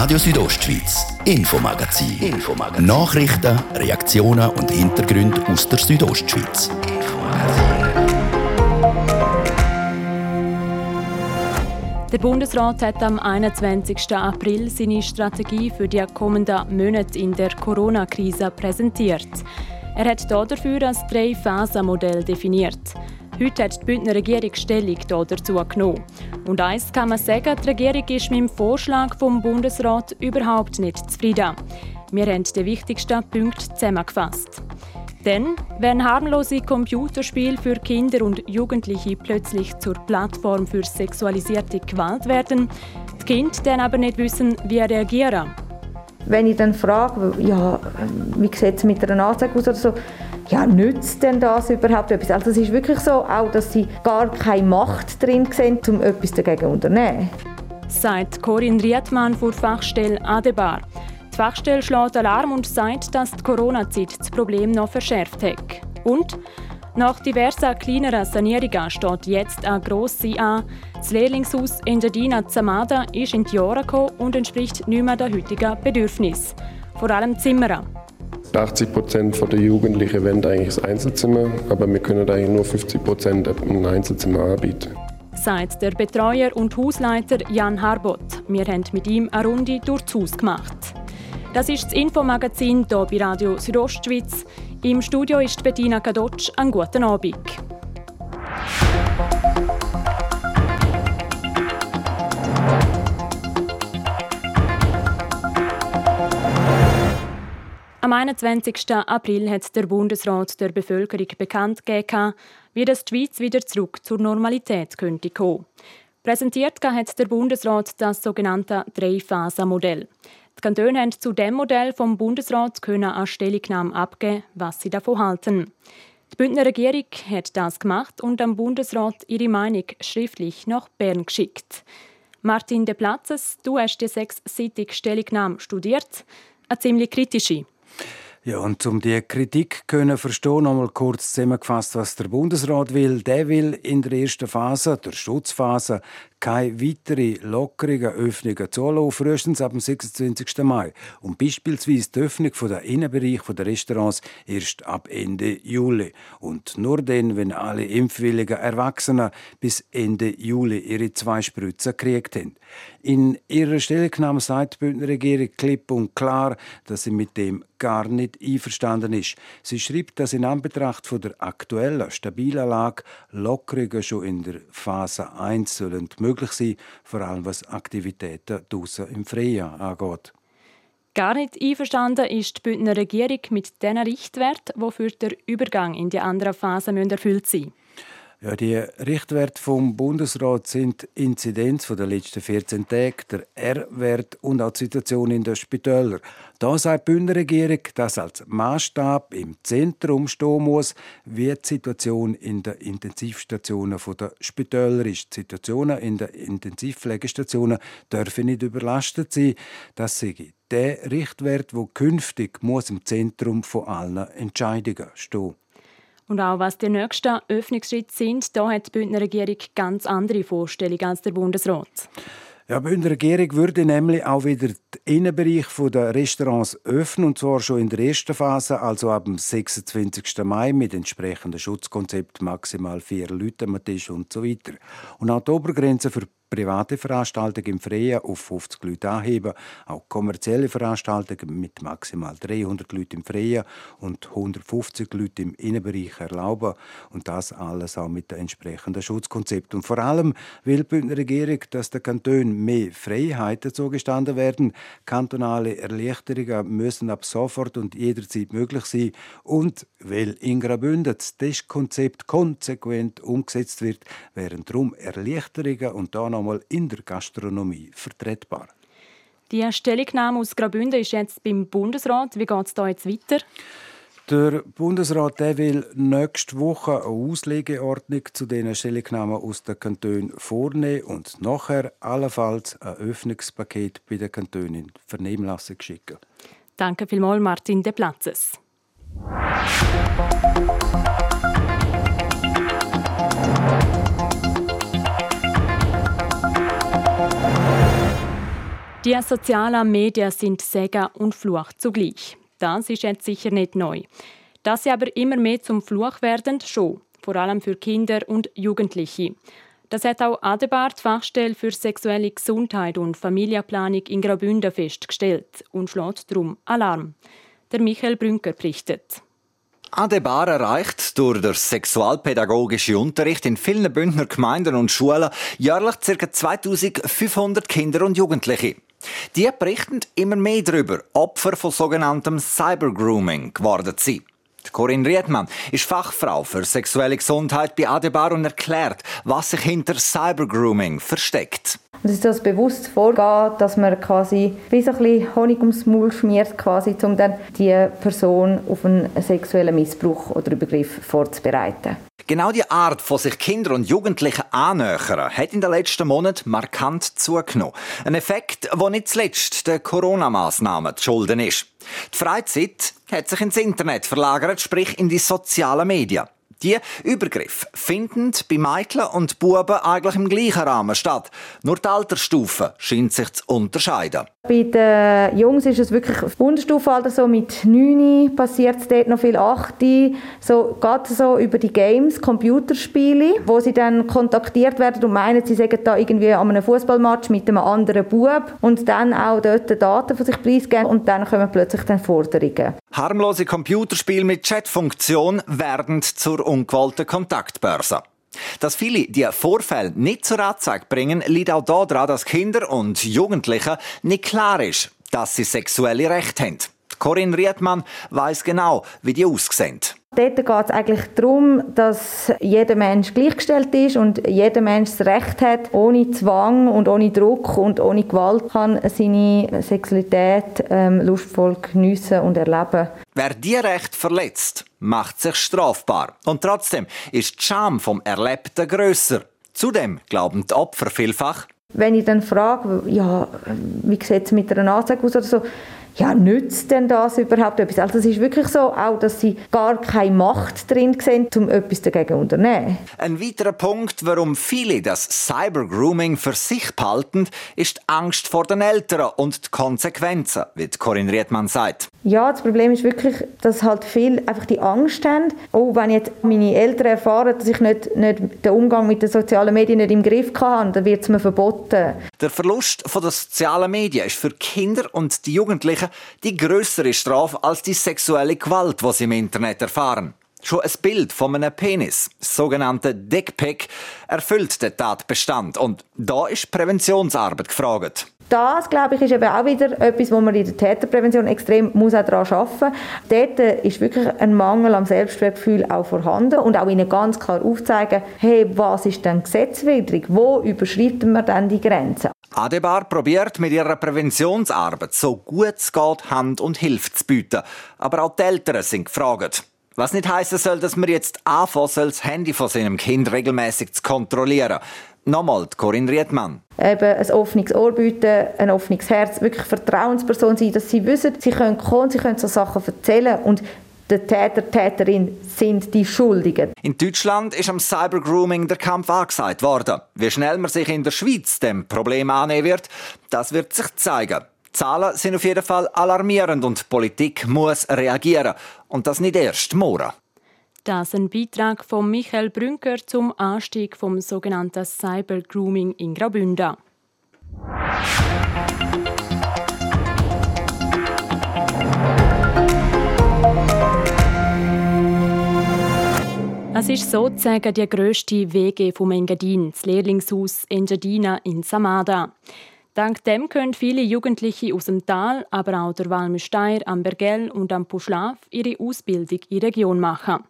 Radio Südostschweiz, Infomagazin. Infomagazin. Nachrichten, Reaktionen und Hintergründe aus der Südostschweiz. Der Bundesrat hat am 21. April seine Strategie für die kommenden Monate in der Corona-Krise präsentiert. Er hat dafür ein Drei-Phasen-Modell definiert. Heute hat die Bündner Regierung Stellung dazu genommen. Und eins kann man sagen, die Regierung ist mit dem Vorschlag vom Bundesrat überhaupt nicht zufrieden. Wir haben die wichtigsten Punkte zusammengefasst. Denn wenn harmlose Computerspiele für Kinder und Jugendliche plötzlich zur Plattform für sexualisierte Gewalt werden, die Kinder dann aber nicht wissen, wie reagieren. Wenn ich dann frage, ja, wie sieht es mit einer Anzeige aus oder so, ja, nützt denn das überhaupt etwas? Also es ist wirklich so, auch, dass sie gar keine Macht drin sehen, um etwas dagegen zu unternehmen. Sagt Corinne Riedmann von Fachstelle Adebar. Die Fachstelle schlägt Alarm und sagt, dass die Corona-Zeit das Problem noch verschärft hat. Und nach diversen kleineren Sanierungen steht jetzt eine grosse an. Das Lehrlingshaus Engadina Zamada ist in die Jahre gekommen und entspricht nicht mehr den heutigen Bedürfnissen. Vor allem Zimmer. 80 Prozent der Jugendlichen wollen eigentlich ein Einzelzimmer, aber wir können eigentlich nur 50 Prozent ein Einzelzimmer anbieten. Sagt der Betreuer und Hausleiter Jan Harbot. Wir haben mit ihm eine Runde durchs Haus gemacht. Das ist das Infomagazin hier bei Radio Südostschweiz. Im Studio ist Bettina Kadotsch. Einen guten Abend. Am 21. April hat der Bundesrat der Bevölkerung bekannt gegeben, wie das die Schweiz wieder zurück zur Normalität könnte kommen. Präsentiert hat der Bundesrat das sogenannte Drei-Phasen-Modell. Die Kantone haben zu dem Modell vom Bundesrat eine Stellungnahme abgeben, was sie davon halten. Die Bündner Regierung hat das gemacht und am Bundesrat ihre Meinung schriftlich nach Bern geschickt. Martin De Platzes, du hast die sechsseitige Stellungnahme studiert, eine ziemlich kritische. Ja, und um die Kritik können verstehen, noch mal kurz zusammengefasst, was der Bundesrat will. Der will in der ersten Phase, der Schutzphase, keine weitere lockerungen Öffnungen zulassen, frühestens ab dem 26. Mai. Und beispielsweise die Öffnung der Innenbereich der Restaurants erst ab Ende Juli. Und nur dann, wenn alle impfwilligen Erwachsenen bis Ende Juli ihre zwei Spritzen gekriegt haben. In ihrer Stellungnahme sagt die Bündner Regierung klipp und klar, dass sie mit dem gar nicht einverstanden ist. Sie schreibt, dass in Anbetracht von der aktuellen, stabilen Lage Lockerungen schon in der Phase 1 sollen möglich sein, vor allem was Aktivitäten draussen im Freien angeht. Gar nicht einverstanden ist die Bündner Regierung mit diesen Richtwerten, die für den Übergang in die andere Phase erfüllt sein müssen. Ja, die Richtwerte vom Bundesrat sind die Inzidenz der letzten 14 Tage, der R-Wert und auch die Situation in den Spitälern. Da sagt die Bundesregierung, dass als Maßstab im Zentrum stehen muss, wie die Situation in den Intensivstationen der Spitäler ist. Die Situationen in den Intensivpflegestationen dürfen nicht überlastet sein. Das sei der Richtwert, wo künftig muss im Zentrum von allen Entscheidungen stehen. Und auch was die nächsten Öffnungsschritte sind, da hat die Bündner Regierung ganz andere Vorstellungen als der Bundesrat. Ja, die Bündner Regierung würde nämlich auch wieder den Innenbereich der Restaurants öffnen, und zwar schon in der ersten Phase, also ab dem 26. Mai mit entsprechendem Schutzkonzept maximal vier Leute am Tisch und so weiter. Und auch die Obergrenze für private Veranstaltungen im Freien auf 50 Leute anheben, auch kommerzielle Veranstaltungen mit maximal 300 Leuten im Freien und 150 Leute im Innenbereich erlauben und das alles auch mit dem entsprechenden Schutzkonzept. Und vor allem will die Bündner Regierung, dass der Kanton mehr Freiheiten zugestanden werden. Kantonale Erleichterungen müssen ab sofort und jederzeit möglich sein und weil in Graubünden das Testkonzept konsequent umgesetzt wird, wären darum Erleichterungen und da nochmal in der Gastronomie vertretbar. Die Stellungnahme aus Graubünden ist jetzt beim Bundesrat. Wie geht es da jetzt weiter? Der Bundesrat der will nächste Woche eine Auslegeordnung zu diesen Stellungnahmen aus den Kantonen vornehmen und nachher allenfalls ein Öffnungspaket bei den Kantonen in Vernehmlassung schicken. Danke vielmals, Martin De Platzes. Die sozialen Medien sind Segen und Fluch zugleich. Das ist jetzt sicher nicht neu. Dass sie aber immer mehr zum Fluch werden, schon. Vor allem für Kinder und Jugendliche. Das hat auch Adebart, Fachstelle für sexuelle Gesundheit und Familienplanung in Graubünden festgestellt und schlägt darum Alarm. Der Michael Brünker berichtet. Adebar erreicht durch den sexualpädagogischen Unterricht in vielen Bündner Gemeinden und Schulen jährlich ca. 2500 Kinder und Jugendliche. Die berichten immer mehr darüber, Opfer von sogenanntem Cybergrooming geworden sind. Corinne Riedmann ist Fachfrau für sexuelle Gesundheit bei Adebar und erklärt, was sich hinter Cybergrooming versteckt. Es ist das bewusst vorgehen, dass man quasi wie so ein bisschen Honig ums Maul schmiert, quasi, um dann die Person auf einen sexuellen Missbrauch oder Übergriff vorzubereiten. Genau die Art, von sich Kinder und Jugendliche annähern, hat in den letzten Monaten markant zugenommen. Ein Effekt, der nicht zuletzt den Corona-Massnahmen zu schulden ist. Die Freizeit hat sich ins Internet verlagert, sprich in die sozialen Medien. Die Übergriffe finden bei Mädchen und Buben eigentlich im gleichen Rahmen statt. Nur die Altersstufe scheint sich zu unterscheiden. Bei den Jungs ist es wirklich auf Unterstufenalter so mit 9 passiert es dort noch viel 8. So, geht so über die Games, Computerspiele, wo sie dann kontaktiert werden und meinen, sie sagen da irgendwie an einem Fußballmatch mit einem anderen Bub und dann auch dort Daten von sich preisgeben und dann kommen plötzlich dann Forderungen. Harmlose Computerspiele mit Chatfunktion werden zur ungewollten Kontaktbörse. Dass viele die Vorfälle nicht zur Anzeige bringen, liegt auch daran, dass Kinder und Jugendliche nicht klar ist, dass sie sexuelle Rechte haben. Corinne Riedmann weiß genau, wie die aussehen. Dort geht es eigentlich darum, dass jeder Mensch gleichgestellt ist und jeder Mensch das Recht hat, ohne Zwang und ohne Druck und ohne Gewalt kann seine Sexualität ähm, lustvoll geniessen und erleben. Wer die Recht verletzt, macht sich strafbar. Und trotzdem ist die Scham vom Erlebten grösser. Zudem glauben die Opfer vielfach, wenn ich dann frage, ja, wie sieht es mit einer Anzeige aus oder so, ja, nützt denn das überhaupt etwas? Also es ist wirklich so, auch, dass sie gar keine Macht drin sehen, um etwas dagegen zu unternehmen. Ein weiterer Punkt, warum viele das Cybergrooming für sich behalten, ist die Angst vor den Eltern und die Konsequenzen, wie Corinne Riedmann sagt. Ja, das Problem ist wirklich, dass halt viele einfach die Angst haben, oh, wenn jetzt meine Eltern erfahren, dass ich nicht, nicht den Umgang mit den sozialen Medien nicht im Griff habe, dann wird es mir verboten. Der Verlust der sozialen Medien ist für Kinder und die Jugendlichen die größere Strafe als die sexuelle Gewalt, die sie im Internet erfahren. Schon ein Bild von einem Penis, sogenannte Dickpick, erfüllt den Tatbestand. Und da ist Präventionsarbeit gefragt. Das, glaube ich, ist eben auch wieder etwas, wo man in der Täterprävention extrem muss auch daran arbeiten muss. Dort ist wirklich ein Mangel am Selbstwertgefühl auch vorhanden und auch ihnen ganz klar aufzeigen, hey, was ist denn gesetzwidrig? Wo überschreiten wir denn die Grenzen? Adebar probiert mit ihrer Präventionsarbeit so gut es geht Hand und Hilfe zu bieten. Aber auch die Eltern sind gefragt. Was nicht heißen soll, dass man jetzt anfangen soll, das Handy von seinem Kind regelmäßig zu kontrollieren. Nochmal, Corinne Riedmann. Eben ein offenes Ohr bieten, ein offenes Herz, wirklich Vertrauensperson sein, dass sie wissen, sie können kommen, sie können so Sachen erzählen und der Täter, Täterin sind die Schuldigen. In Deutschland ist am Cybergrooming der Kampf angesagt worden. Wie schnell man sich in der Schweiz dem Problem annehmen wird, das wird sich zeigen. Die Zahlen sind auf jeden Fall alarmierend und die Politik muss reagieren. Und das nicht erst morgen. Das ist ein Beitrag von Michael Brünker zum Anstieg vom sogenannten Cybergrooming in Graubünden. Es ist sozusagen die grösste Wege vom Engadin, das Lehrlingshaus Engadina in Samada. Dank dem können viele Jugendliche aus dem Tal, aber auch der Walmüsteier, am Bergell und am Puschlaf ihre Ausbildung in der Region machen.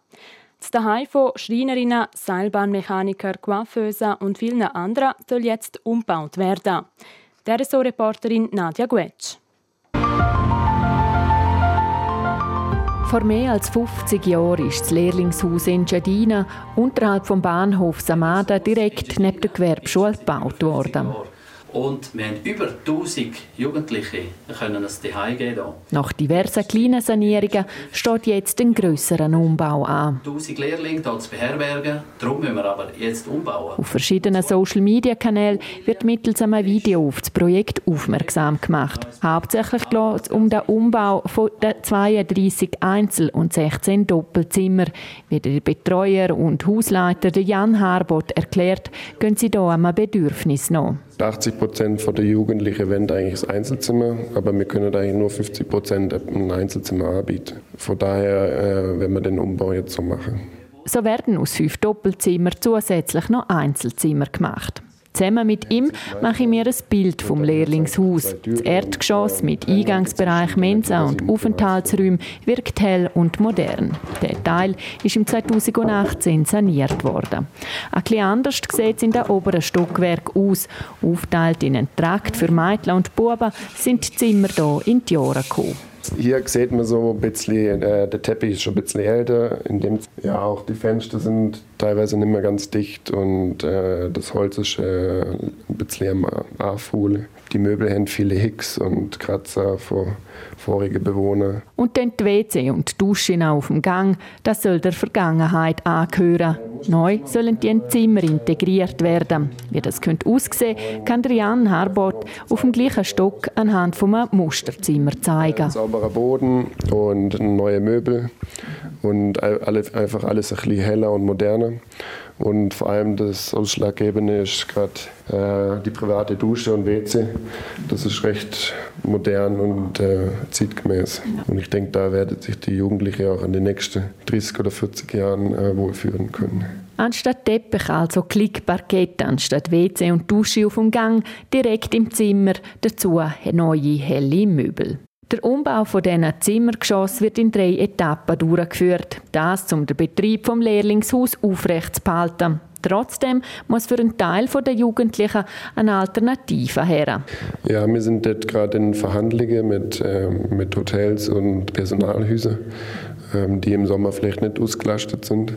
Das Daheim von Schreinerinnen, Seilbahnmechaniker, Coiffeusen und vielen anderen soll jetzt umgebaut werden. Der Reporterin Nadja Guetsch. Vor mehr als 50 Jahren ist das Lehrlingshaus in Giardina unterhalb vom Bahnhof Samada direkt neben der Gewerbeschule gebaut worden. Und wir haben über 1000 Jugendliche können es daheim geben. Nach diversen kleinen Sanierungen steht jetzt ein grösserer Umbau an. 1000 Lehrlinge hier zu beherbergen, darum müssen wir aber jetzt umbauen. Auf verschiedenen Social-Media-Kanälen wird mittels einem Video auf das Projekt aufmerksam gemacht. Hauptsächlich geht es um den Umbau von 32 Einzel- und 16 Doppelzimmer. Wie der Betreuer und Hausleiter Jan Harbot erklärt, gehen sie hier einem Bedürfnis nach. 80 Prozent der Jugendlichen wollen eigentlich das Einzelzimmer, aber wir können eigentlich nur 50 Prozent ein Einzelzimmer anbieten. Von daher äh, werden wir den Umbau jetzt so machen. So werden aus fünf Doppelzimmern zusätzlich noch Einzelzimmer gemacht. Zusammen mit ihm mache ich mir ein Bild vom Lehrlingshaus. Das Erdgeschoss mit Eingangsbereich, Mensa und Aufenthaltsräumen wirkt hell und modern. Der Teil ist im 2018 saniert worden. Ein bisschen anders sieht es in den oberen Stockwerk aus. Aufteilt in einen Trakt für Mädchen und Buben sind die Zimmer hier in die Jahre gekommen. Hier sieht man so ein bisschen, äh, der Teppich ist schon ein bisschen älter, in dem ja auch die Fenster sind teilweise nicht mehr ganz dicht und äh, das Holz ist äh, ein bisschen am Anfuhl. Die Möbel haben viele Hicks und Kratzer von vorigen Bewohnern. Und dann die WC und die Dusche auf dem Gang, das soll der Vergangenheit angehören. Neu sollen die Zimmer integriert werden. Wie das könnte aussehen, kann Jan Harbot auf dem gleichen Stock anhand von einem Musterzimmer zeigen. Ein sauberer Boden und neue Möbel und einfach alles ein bisschen heller und moderner. Und vor allem das Ausschlaggebende ist gerade äh, die private Dusche und WC. Das ist recht modern und äh, zeitgemäß. Und ich denke, da werden sich die Jugendlichen auch in den nächsten 30 oder 40 Jahren äh, wohlfühlen können. Anstatt Teppich also Klickparkett, anstatt WC und Dusche auf dem Gang, direkt im Zimmer, dazu neue helle Möbel. Der Umbau von diesen Zimmergeschoss wird in drei Etappen durchgeführt. Das, um den Betrieb vom Lehrlingshaus aufrechtzuerhalten. Trotzdem muss für einen Teil der Jugendlichen eine Alternative her. Ja, wir sind dort gerade in Verhandlungen mit, äh, mit Hotels und Personalhäusern die im Sommer vielleicht nicht ausgelastet sind.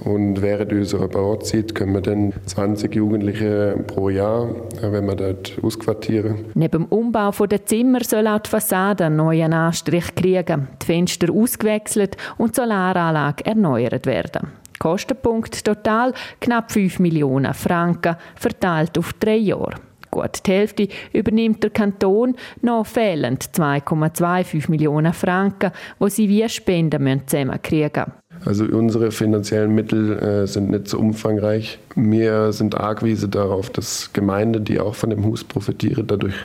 Und während unserer Bauzeit können wir dann 20 Jugendliche pro Jahr, äh, wenn wir dort ausquartieren. Neben dem Umbau der Zimmer soll auch die Fassade einen neuen Anstrich kriegen, die Fenster ausgewechselt und die Solaranlage erneuert werden. Kostenpunkt total knapp 5 Millionen Franken, verteilt auf drei Jahre. Gut die Hälfte übernimmt der Kanton, noch fehlen 2,25 Millionen Franken, die sie via Spenden zusammenkriegen müssen. Also unsere finanziellen Mittel äh, sind nicht so umfangreich. Wir sind argwiese darauf, dass Gemeinden, die auch von dem Haus profitieren, dadurch,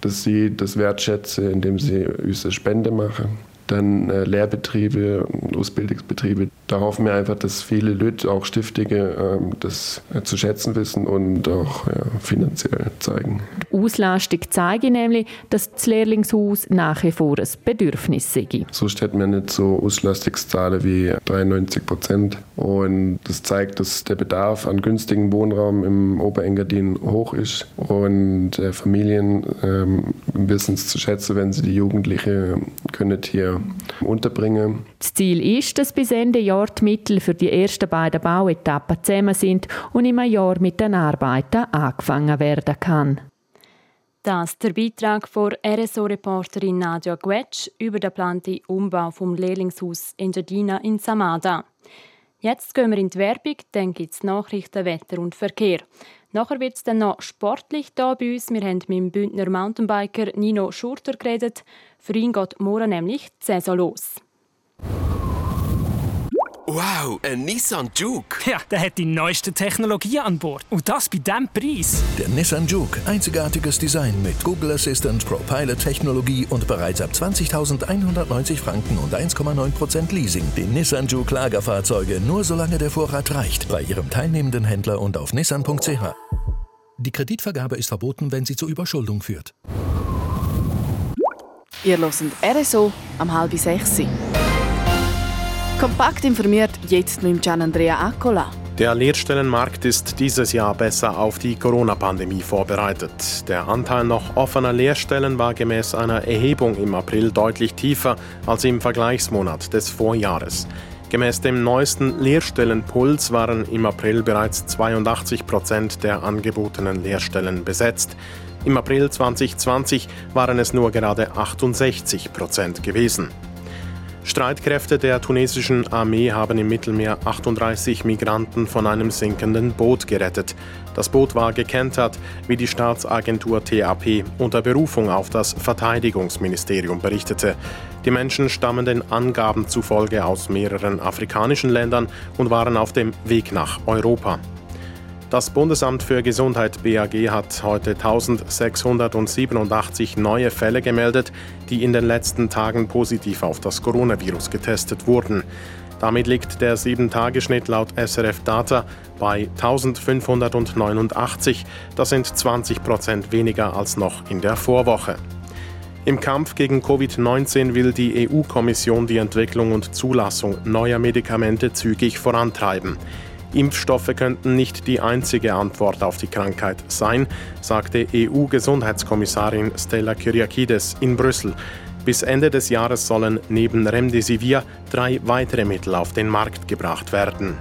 dass sie das wertschätzen, indem sie unsere Spende machen dann äh, Lehrbetriebe, Ausbildungsbetriebe. Da hoffen wir einfach, dass viele Leute, auch Stiftige, ähm, das äh, zu schätzen wissen und auch ja, finanziell zeigen. Die Auslastung zeige nämlich, dass das Lehrlingshaus nach wie vor ein Bedürfnis sei. Sonst hätten wir nicht so Auslastungszahlen wie 93 Prozent. Und das zeigt, dass der Bedarf an günstigem Wohnraum im Oberengadin hoch ist. Und äh, Familien ähm, wissen es zu schätzen, wenn sie die Jugendlichen können hier unterbringen. Das Ziel ist, dass bis Ende Jahr die Mittel für die ersten beiden Bauetappen zusammen sind und im Jahr mit den Arbeiten angefangen werden kann. Das der Beitrag von RSO-Reporterin Nadja Gwetsch über den geplanten Umbau vom Lehrlingshaus Engadina in Samada. Jetzt gehen wir in die Werbung, dann gibt es Nachrichten, Wetter und Verkehr. Nachher wird es dann noch sportlich hier bei uns. Wir haben mit dem Bündner Mountainbiker Nino Schurter geredet. Für ihn geht morgen nämlich die Saison los. Wow, ein Nissan Juke. Ja, der hat die neueste Technologie an Bord. Und das bei diesem Preis. Der Nissan Juke. Einzigartiges Design mit Google Assistant, ProPilot-Technologie und bereits ab 20.190 Franken und 1,9% Leasing. Die Nissan Juke Lagerfahrzeuge nur solange der Vorrat reicht. Bei Ihrem teilnehmenden Händler und auf nissan.ch. Die Kreditvergabe ist verboten, wenn sie zur Überschuldung führt. Ihr hört RSO am halb sechs. Kompakt informiert jetzt mit Gian Andrea Accola. Der Lehrstellenmarkt ist dieses Jahr besser auf die Corona-Pandemie vorbereitet. Der Anteil noch offener Lehrstellen war gemäß einer Erhebung im April deutlich tiefer als im Vergleichsmonat des Vorjahres. Gemäß dem neuesten Lehrstellenpuls waren im April bereits 82 Prozent der angebotenen Lehrstellen besetzt. Im April 2020 waren es nur gerade 68 Prozent gewesen. Streitkräfte der tunesischen Armee haben im Mittelmeer 38 Migranten von einem sinkenden Boot gerettet. Das Boot war gekentert, wie die Staatsagentur TAP unter Berufung auf das Verteidigungsministerium berichtete. Die Menschen stammen den Angaben zufolge aus mehreren afrikanischen Ländern und waren auf dem Weg nach Europa. Das Bundesamt für Gesundheit BAG hat heute 1687 neue Fälle gemeldet, die in den letzten Tagen positiv auf das Coronavirus getestet wurden. Damit liegt der 7-Tage-Schnitt laut SRF Data bei 1589. Das sind 20 Prozent weniger als noch in der Vorwoche. Im Kampf gegen Covid-19 will die EU-Kommission die Entwicklung und Zulassung neuer Medikamente zügig vorantreiben. Impfstoffe könnten nicht die einzige Antwort auf die Krankheit sein, sagte EU-Gesundheitskommissarin Stella Kyriakides in Brüssel. Bis Ende des Jahres sollen neben Remdesivir drei weitere Mittel auf den Markt gebracht werden.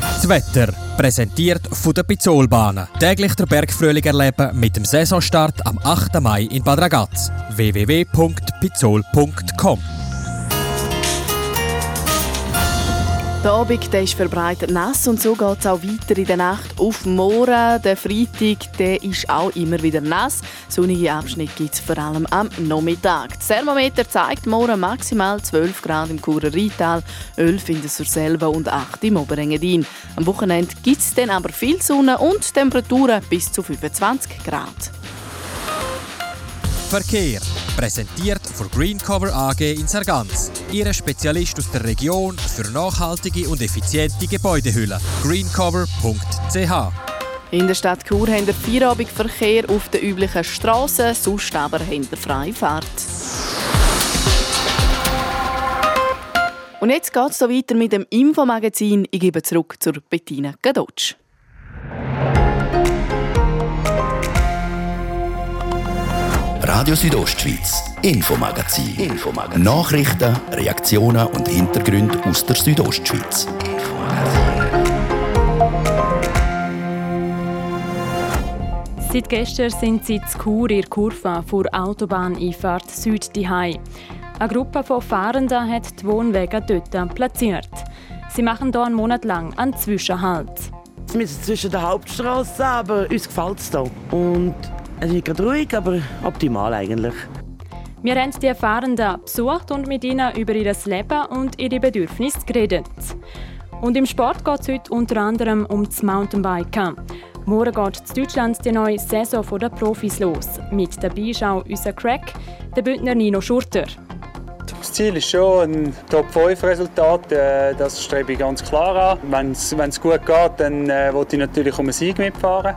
Das Wetter, präsentiert von der Pizzolbahnen. Täglich der Bergfrühling erleben mit dem Saisonstart am 8. Mai in Bad Ragaz. www.pizzol.com Der Abend der ist verbreitet nass und so geht es auch weiter in der Nacht auf morgen. Der Freitag der ist auch immer wieder nass. Sonnige Abschnitte gibt es vor allem am Nachmittag. Das Thermometer zeigt morgen maximal 12 Grad im Churer Rheintal, 11 in der Surselva und 8 im Oberengadin. Am Wochenende gibt es dann aber viel Sonne und Temperaturen bis zu 25 Grad. Verkehr. Präsentiert von Greencover AG in Sargans. Ihre Spezialist aus der Region für nachhaltige und effiziente Gebäudehüllen. greencover.ch in der Stadt Chur haben wir Feierabendverkehr auf den üblichen Strassen, sonst aber haben wir freie Fahrt. Und jetzt geht es weiter mit dem Infomagazin. Ich gebe zurück zur Bettina Gadotsch. Radio Südostschweiz, Infomagazin. Infomagazin. Nachrichten, Reaktionen und Hintergründe aus der Südostschweiz. Seit gestern sind sie zu Chur in Kurve vor Autobahneinfahrt Süd Dihai. Eine Gruppe von Fahrenden hat die Wohnwege dort platziert. Sie machen hier einen Monat lang einen Zwischenhalt. Wir sind zwischen der Hauptstraße, aber uns gefällt es hier. Und es ist nicht gerade ruhig, aber optimal eigentlich. Wir haben die Fahrenden besucht und mit ihnen über ihr Leben und ihre Bedürfnisse geredet. Und im Sport geht es heute unter anderem um das Mountainbiken. Morgen geht in Deutschland die neue Saison der Profis los. Mit dabei ist auch unser Crack, der Bündner Nino Schurter. Das Ziel ist schon ein Top-5-Resultat. Äh, das strebe ich ganz klar an. Wenn es gut geht, dann äh, ich natürlich um einen Sieg mitfahren.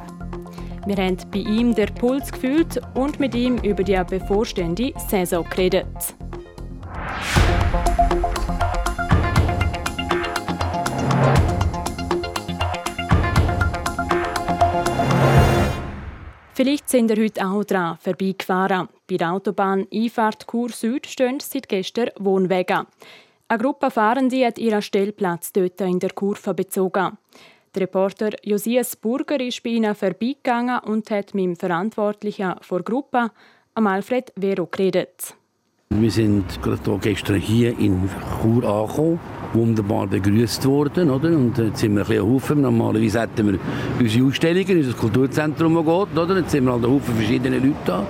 Wir haben bei ihm den Puls gefühlt und mit ihm über die bevorstehende Saison geredet. Vielleicht sind ihr heute auch dran vorbeigefahren. Bei der Autobahn Einfahrt Chur Süd stehen seit gestern Wohnwege. Eine Gruppe Fahrende hat ihren Stellplatz dort in der Kurve bezogen. Der Reporter Josias Burger ist bei ihnen vorbeigegangen und hat mit dem Verantwortlichen der Gruppe, Alfred Vero, geredet. Wir sind gerade gestern hier in Chur angekommen, wunderbar begrüßt worden, oder? Und jetzt sind wir ein bisschen Haufen. Normalerweise hätten wir unsere Ausstellungen, unser Kulturzentrum, geht, oder? Jetzt sind wir halt ein Haufen verschiedene Leute da.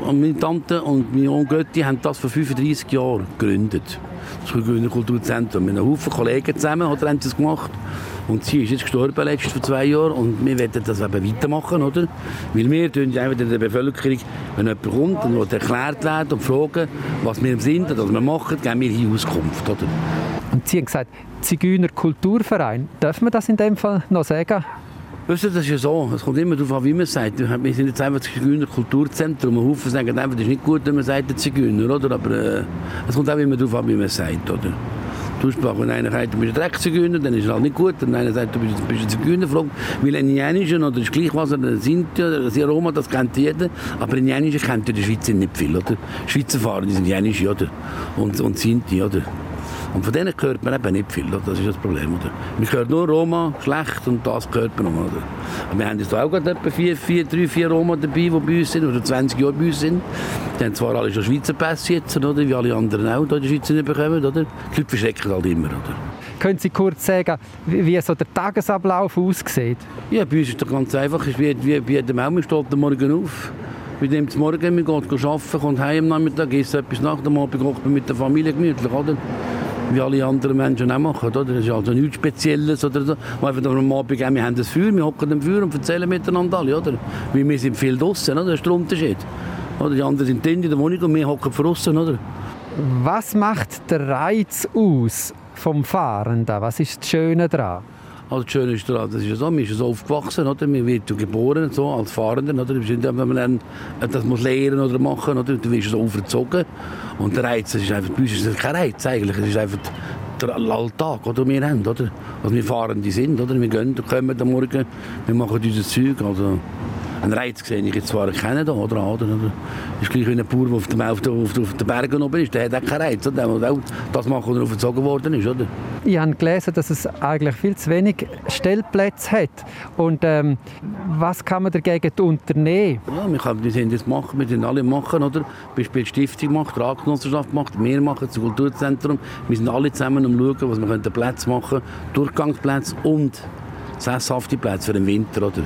Und meine Tante und mein Onkel Götti haben das vor 35 Jahren gegründet. Das Grüner Kulturzentrum. Mit einem Haufen Kollegen zusammen haben das gemacht. Und sie ist jetzt gestorben letztes vor zwei Jahren und wir werden das eben weitermachen, oder? Weil wir tun einfach der Bevölkerung, wenn jemand kommt und erklärt werden und fragen, was wir sind und was wir machen, geben wir hier Auskunft, oder? Und Sie haben gesagt, Zigeuner Kulturverein. Darf man das in dem Fall noch sagen? Weißt du, das ist ja so. Es kommt immer darauf an, wie man es sagt. Wir sind jetzt einfach das Zigeuner Kulturzentrum. Und Haufen sagen einfach, das ist nicht gut, wenn man sagt, der Zigeuner, oder? Aber äh, es kommt auch immer darauf an, wie man es sagt, oder? Aussprache. Wenn einer sagt, du bist ein Dreckzigeuner, dann ist es halt nicht gut. Wenn einer sagt, du bist, bist ein Zigeuner, fragt, weil ein Jänischen oder ist gleich was, oder Sinti oder Roma, das kennt jeder. Aber ein Jänischen kennt ja die Schweizer nicht viel, oder? Schweizer Fahrer, die sind Jänische, oder? Und, und Sinti, oder? Und von denen hört man eben nicht viel, das ist das Problem. Oder? Man hört nur Roma, schlecht und das hört man noch. Oder? Und wir haben jetzt auch gerade etwa vier, vier, drei, vier Roma dabei, die bei uns sind, oder 20 Jahre bei uns sind. Die haben zwar alle schon Schweizer Pässe jetzt, oder? wie alle anderen auch in der Schweiz nicht bekommen. Oder? Die Leute verschrecken halt immer. Oder? Können Sie kurz sagen, wie so der Tagesablauf aussieht? Ja, bei uns ist es ganz einfach. Wie, wie, wie jedem auch. Man steht am Morgen auf. Wir nehmen es morgen, wir gehen arbeiten, kommt heim am Nachmittag, isst etwas nach dem Abend, kocht man mit der Familie gemütlich, oder? Wie alle anderen Menschen auch machen, oder? Das ist also nichts Spezielles, oder so. Einfach am Abend, wir haben das Feuer, wir hocken am Feuer und erzählen miteinander alle, oder? Weil wir sind viel draußen? Das ist der Unterschied. Oder? Die anderen sind in der Wohnung und wir hocken draußen? Was macht der Reiz aus vom Fahren da? Was ist das Schöne daran? Das Schöne daran, das ist so, man ist so aufgewachsen, oder? man wird geboren so, als Fahrender. Oder? Wenn man dann das muss lernen oder machen, oder? du wirst so aufgezogen. Und der Reiz, das ist einfach, bei uns ist das kein Reiz eigentlich, es ist einfach der Alltag, den wir haben. Oder? Also wir fahren die sind, oder? wir gehen, kommen am Morgen, wir machen unser Zeug. Also einen Reiz sehe ich jetzt zwar kennen oder? oder? ist gleich wie ein Bauer, der auf, dem, auf, auf, auf den Bergen oben ist, der hat auch keinen Reiz. Der muss auch das machen, was er aufgezogen worden ist, oder? Ich habe gelesen, dass es eigentlich viel zu wenig Stellplätze hat. Und ähm, was kann man dagegen unternehmen? Ja, wir, können, wir sind jetzt machen, wir sind alle machen, oder? Beispiel Stiftung macht, die Ratgenossenschaft macht, wir machen das Kulturzentrum. Wir sind alle zusammen um zu schauen, was wir Plätze machen können, Durchgangsplätze und sesshafte Plätze für den Winter. Oder?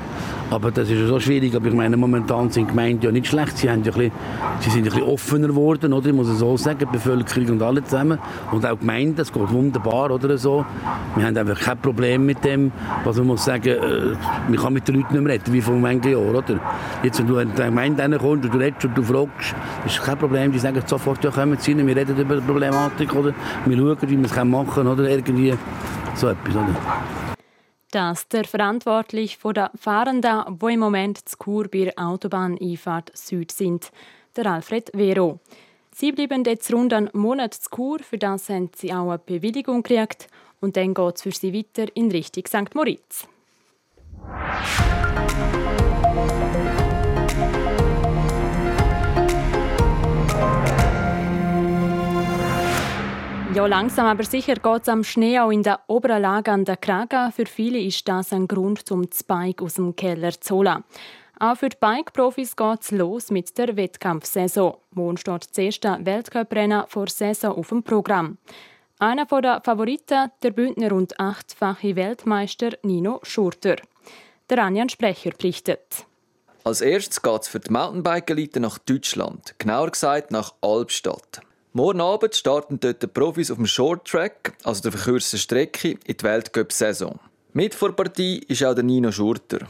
Aber das ist ja so schwierig. Aber ich meine, momentan sind Gemeinden ja nicht schlecht. Sie, haben ja bisschen, sie sind ein bisschen offener geworden, oder? ich muss es so sagen, die Bevölkerung und alle zusammen. Und auch Gemeinden, das geht wunderbar. Oder so. Wir haben einfach kein Problem mit dem. Was man muss sagen, äh, man kann mit den Leuten nicht mehr reden, wie vor manchen Jahren. Oder? Jetzt, wenn du in die Gemeinde kommst und du redest und du fragst, ist kein Problem. Die sagen sofort, ja, kommen Sie wir reden über die Problematik. Oder? Wir schauen, wie wir es machen können. Oder irgendwie so etwas. Oder? Dass der verantwortlich für die Fahrenden, wo im Moment zu Kur bei der Autobahneinfahrt Süd sind, der Alfred Vero. Sie bleiben jetzt rund einen Monat zu Kur, für das haben sie auch eine Bewilligung gekriegt und dann geht es für sie weiter in Richtung St. Moritz. Ja, langsam aber sicher geht es am Schnee auch in der oberen Lage an der Kraga. Für viele ist das ein Grund, zum Bike aus dem Keller zu holen. Auch für die Bike-Profis geht es los mit der Wettkampfsaison. Morgen steht das erste Weltcuprennen vor Saison auf dem Programm. Einer der Favoriten, der Bündner und achtfache Weltmeister Nino Schurter. Der Anjan Sprecher berichtet. Als erstes geht es für die Mountainbike-Elite nach Deutschland, genauer gesagt nach Albstadt. Morgen Abend starten dort die Profis auf dem Short Track, also der verkürzten Strecke, in die Weltcup-Saison. Mit vor Partie ist auch der Nino Schurter.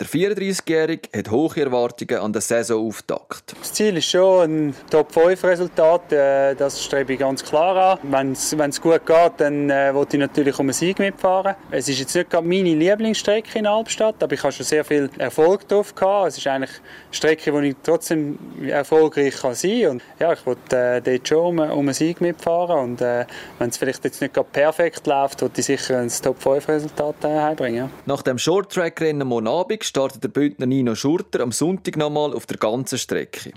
Der 34-Jährige hat hohe Erwartungen an den Saisonauftakt. Das Ziel ist schon ein Top-5-Resultat. Äh, das strebe ich ganz klar an. Wenn es gut geht, dann äh, wollte ich natürlich um einen Sieg mitfahren. Es ist jetzt nicht gerade meine Lieblingsstrecke in Albstadt, aber ich habe schon sehr viel Erfolg drauf gehabt. Es ist eigentlich eine Strecke, wo ich trotzdem erfolgreich kann sein kann. ja, ich wollte äh, dort schon um, um einen Sieg mitfahren. Und äh, wenn es vielleicht jetzt nicht gerade perfekt läuft, wollte ich sicher ein Top-5-Resultat äh, heimbringen. Nach dem Short-Track-Rennen morgen Abend startet der Bündner Nino Schurter am Sonntag nochmal auf der ganzen Strecke.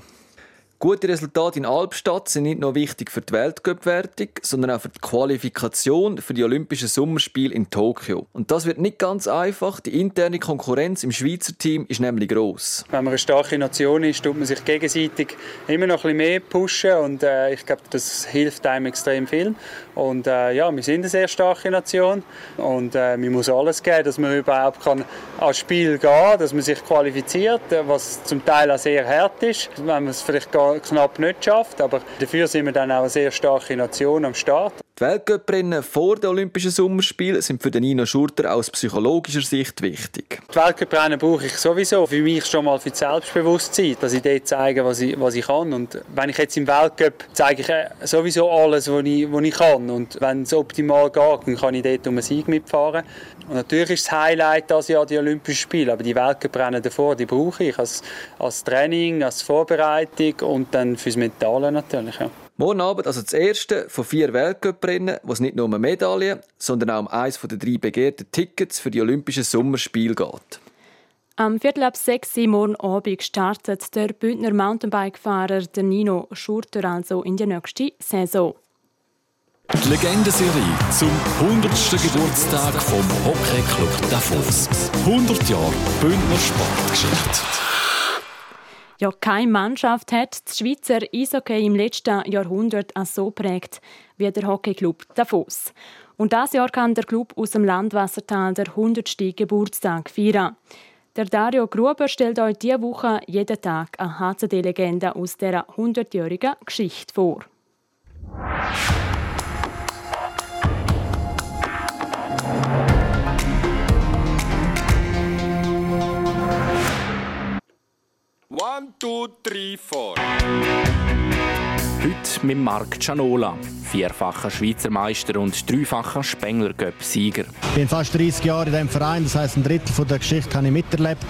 Gute Resultate in Albstadt sind nicht nur wichtig für die Weltcup-Wertung, sondern auch für die Qualifikation für die Olympischen Sommerspiele in Tokio. Und das wird nicht ganz einfach. Die interne Konkurrenz im Schweizer Team ist nämlich groß. Wenn man eine starke Nation ist, tut man sich gegenseitig immer noch ein bisschen mehr pushen und äh, ich glaube, das hilft einem extrem viel. Und äh, ja, wir sind eine sehr starke Nation und äh, man muss alles geben, dass man überhaupt kann ans Spiel gehen kann, dass man sich qualifiziert, was zum Teil auch sehr hart ist, wenn man es vielleicht knapp nicht schafft. Aber dafür sind wir dann auch eine sehr starke Nation am Start. Die Weltcuprennen vor den Olympischen Sommerspielen sind für den Nino Schurter aus psychologischer Sicht wichtig. Die Weltcuprennen brauche ich sowieso für mich schon mal für das Selbstbewusstsein, dass ich dort zeige, was ich, was ich kann. Und wenn ich jetzt im Weltcup zeige ich äh, sowieso alles, was ich, was ich kann. Und wenn es optimal geht, dann kann ich dort um einen Sieg mitfahren. Und natürlich ist das Highlight das Jahr die Olympischen Spiele, aber die Weltcuprennen davor, die brauche ich als, als Training, als Vorbereitung und dann fürs Mentale natürlich. Ja. Morgen Abend also das erste von vier Weltcuprennen, wo es nicht nur um Medaillen, sondern auch um eines der drei begehrten Tickets für die Olympischen Sommerspiele geht. Am Viertel ab sechs Uhr morgen Abend startet der Bündner Mountainbike-Fahrer Nino Schurter also in die nächste Saison. Die Legendenserie zum 100. Geburtstag vom Hockey Club Davos. 100 Jahre Bündner Sportgeschichte. Ja, keine Mannschaft hat das Schweizer Eishockey im letzten Jahrhundert so prägt wie der Hockeyclub Davos. Und das Jahr kann der Club aus dem Landwassertal der 100. Geburtstag feiern. Der Dario Gruber stellt euch diese Woche jeden Tag eine HCD-Legende aus dieser 100-jährigen Geschichte vor. One, two, three, four. Heute mit Marc Cianola, vierfacher Schweizer Meister und dreifacher Spengler Cup-Sieger. Ich bin fast 30 Jahre in diesem Verein, das heisst, ein Drittel der Geschichte habe ich miterlebt.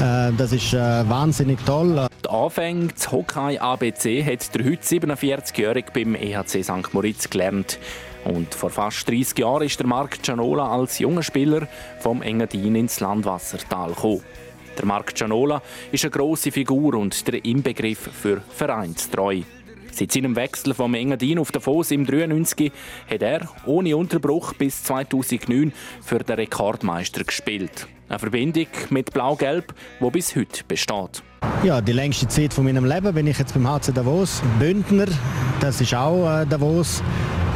Äh, das ist äh, wahnsinnig toll. Die Anfänge des Hockey ABC hat der heute 47-Jährige beim EHC St. Moritz gelernt. Und vor fast 30 Jahren ist der Marc Cianola als junger Spieler vom Engadin ins Landwassertal gekommen. Der Marc Cianola ist eine grosse Figur und der Inbegriff für Vereinstreu. Seit seinem Wechsel vom Engadin auf Davos im 93 hat er ohne Unterbruch bis 2009 für den Rekordmeister gespielt. Eine Verbindung mit Blau-Gelb, die bis heute besteht. Ja, die längste Zeit von meinem Leben bin ich jetzt beim HC Davos. Bündner, das ist auch äh, Davos.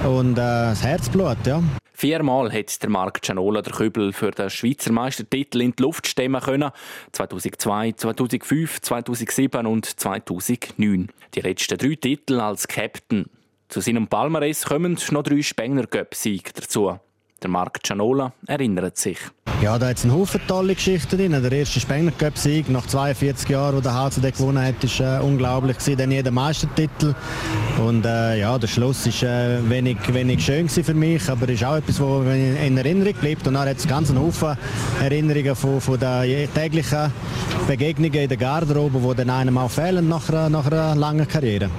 Und äh, das Herzblut, ja. Viermal hat der Marc Cianola der Kübel für den Schweizer Meistertitel in die Luft stemmen können. 2002, 2005, 2007 und 2009. Die letzten drei Titel als Captain. Zu seinem Palmares kommen noch drei Spengler Cup-Siege dazu. Der Marc Cianola erinnert sich. Ja, da hat es einen Haufen tolle Geschichten drin. Der erste Spengler Cup Sieg nach 42 Jahren, wo der HCD gewonnen hat, ist äh, unglaublich gewesen. Dann jeder Meistertitel und äh, ja, der Schluss ist äh, wenig, wenig schön für mich, aber ist auch etwas, wo in Erinnerung bleibt. Und dann hat es ganz einen Haufen Erinnerungen von, von den täglichen Begegnungen in der Garderobe, die dann einem auch fehlen nach einer, nach einer langen Karriere.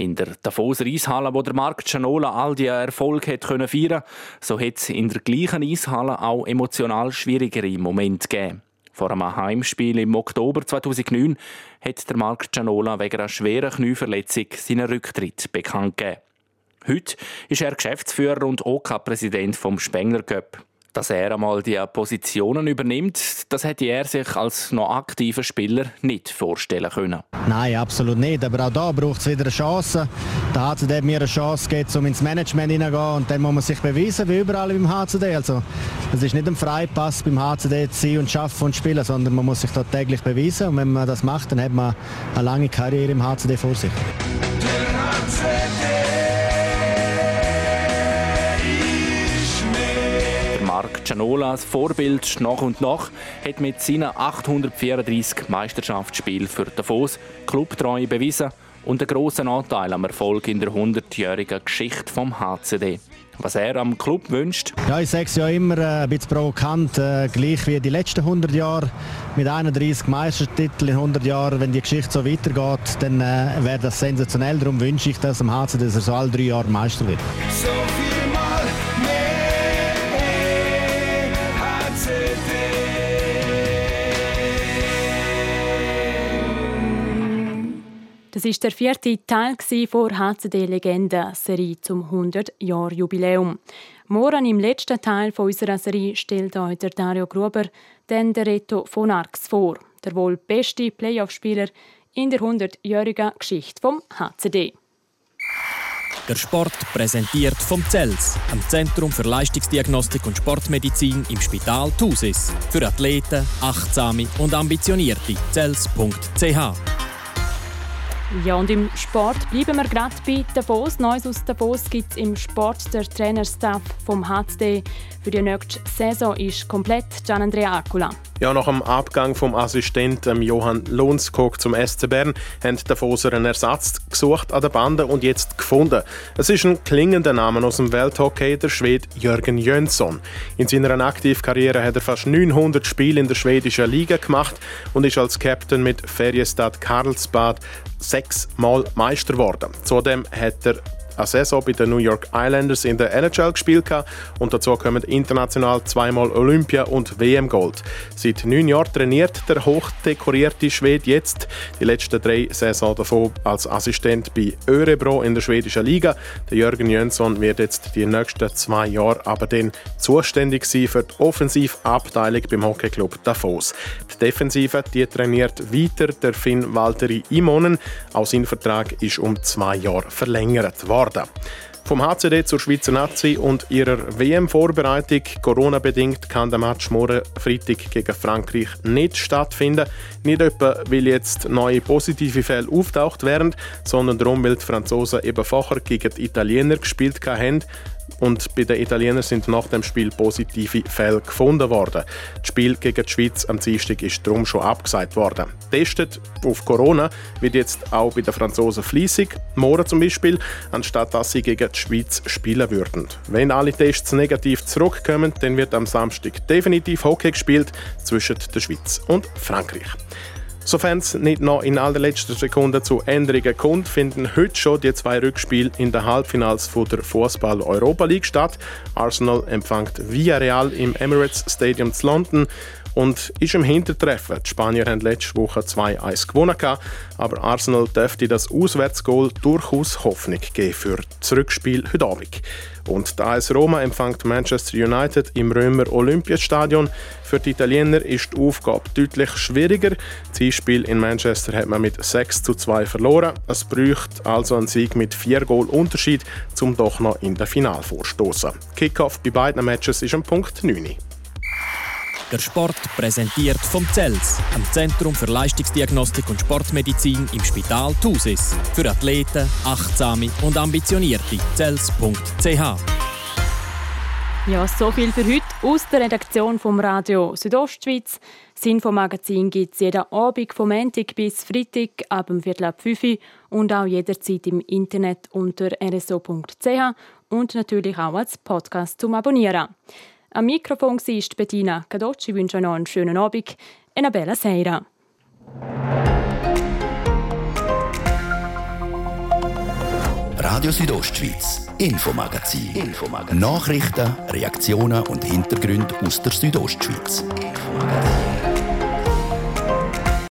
In der Davoser Eishalle, wo der Marc Cianola all die Erfolge hat können feiern, so hat es in der gleichen Eishalle auch emotional schwierigere Momente gegeben. Vor einem Heimspiel im Oktober 2009 hat der Marc Cianola wegen einer schweren Knieverletzung seinen Rücktritt bekannt gegeben. Heute ist er Geschäftsführer und OK-Präsident vom Spengler Cup. Dass er einmal die Positionen übernimmt, das hätte er sich als noch aktiver Spieler nicht vorstellen können. Nein, absolut nicht. Aber auch da braucht es wieder eine Chance. Der HCD hat mir eine Chance gegeben, um ins Management hineinzugehen. Und dann muss man sich beweisen, wie überall beim HCD. Also, es ist nicht ein Freipass beim HCD zu sein und arbeiten und spielen, sondern man muss sich da täglich beweisen. Und wenn man das macht, dann hat man eine lange Karriere im HCD vor sich. Marc Cianola, das Vorbild nach und nach, hat mit seinen 834 Meisterschaftsspielen für Davos Clubtreue bewiesen und einen grossen Anteil am Erfolg in der 100-jährigen Geschichte vom HCD. Was er am Club wünscht? Ja, ich sage es ja immer äh, ein bisschen provokant, äh, gleich wie die letzten 100 Jahre mit 31 Meistertiteln in 100 Jahren. Wenn die Geschichte so weitergeht, dann äh, wäre das sensationell. Darum wünsche ich das am HCD, dass er so alle drei Jahre Meister wird. So Das ist der vierte Teil der HCD-Legenden-Serie zum 100-Jahr-Jubiläum. Morgen im letzten Teil unserer Serie stellt euch der Dario Gruber den Reto von Arx vor, der wohl beste Playoff-Spieler in der 100-jährigen Geschichte vom HCD. Der Sport präsentiert vom CELS, am Zentrum für Leistungsdiagnostik und Sportmedizin im Spital Thusis. Für Athleten, Achtsame und Ambitionierte. CELS.ch ja, und im Sport bleiben wir gerade bei Davos. Neues aus Davos gibt es im Sport. Der Trainerstaff vom HCD für die nächste Saison ist komplett Gianandrea Acula. Ja, nach dem Abgang vom Assistenten Johann Lohnskog zum SC Bern haben die Davoser einen Ersatz gesucht an der Bande und jetzt gefunden. Es ist ein klingender Name aus dem Welthockey, der Schwede Jürgen Jönsson. In seiner Aktivkarriere hat er fast 900 Spiele in der schwedischen Liga gemacht und ist als Captain mit Feriestad Karlsbad sechsmal Meister geworden. Zudem hat er eine Saison bei den New York Islanders in der NHL gespielt und dazu kommen international zweimal Olympia- und WM-Gold. Seit neun Jahren trainiert der hochdekorierte Schwede jetzt die letzten drei Saisons davon als Assistent bei Örebro in der schwedischen Liga. Der Jürgen Jönsson wird jetzt die nächsten zwei Jahre aber dann zuständig sein für die Offensivabteilung beim Hockeyclub Davos. Die Defensive die trainiert weiter der Finn Valtteri Imonen. Auch sein Vertrag ist um zwei Jahre verlängert worden. Vom HCD zur Schweizer Nazi und ihrer WM-Vorbereitung. Corona-bedingt kann der Match morgen Freitag gegen Frankreich nicht stattfinden. Nicht etwa, weil jetzt neue positive Fälle auftaucht wären, sondern darum, weil die Franzosen eben vorher gegen die Italiener gespielt haben und bei den Italienern sind nach dem Spiel positive Fälle gefunden worden. Das Spiel gegen die Schweiz am Dienstag ist darum schon abgesagt worden. Testet auf Corona wird jetzt auch bei den Franzosen fließig, morgen zum Beispiel, anstatt dass sie gegen die Schweiz spielen würden. Wenn alle Tests negativ zurückkommen, dann wird am Samstag definitiv Hockey gespielt zwischen der Schweiz und Frankreich. Sofern es nicht noch in allerletzter Sekunde zu Änderungen kommt, finden heute schon die zwei Rückspiele in den Halbfinals von der Fußball Europa League statt. Arsenal empfängt Villarreal im Emirates Stadium zu London und ist im Hintertreffen. Die Spanier haben letzte Woche 2-1 gewonnen, aber Arsenal dürfte das Auswärtsgoal durchaus Hoffnung geben für das Rückspiel heute Abend. Und der AS Roma empfängt Manchester United im Römer Olympiastadion. Für die Italiener ist die Aufgabe deutlich schwieriger. Das Spiel in Manchester hat man mit 6 zu 2 verloren. Es bräuchte also einen Sieg mit 4 Goal Unterschied, um doch noch in der Final vorstoßen. Kickoff bei beiden Matches ist am Punkt 9. Der Sport präsentiert vom CELS, am Zentrum für Leistungsdiagnostik und Sportmedizin im Spital Thusis. Für Athleten, Achtsame und Ambitionierte. CELS.ch ja, so viel für heute aus der Redaktion vom Radio Südostschweiz. Das Infomagazin gibt es jeden Abend vom Montag bis Freitag ab dem Viertel ab 5 Uhr und auch jederzeit im Internet unter rso.ch und natürlich auch als Podcast zum Abonnieren. Am Mikrofon war Bettina Cadocci. Ich wünsche noch einen schönen Abend. Eine bella sera. Radio Südostschweiz, Infomagazin. Infomagazin. Nachrichten, Reaktionen und Hintergründe aus der Südostschweiz. Infomagazin.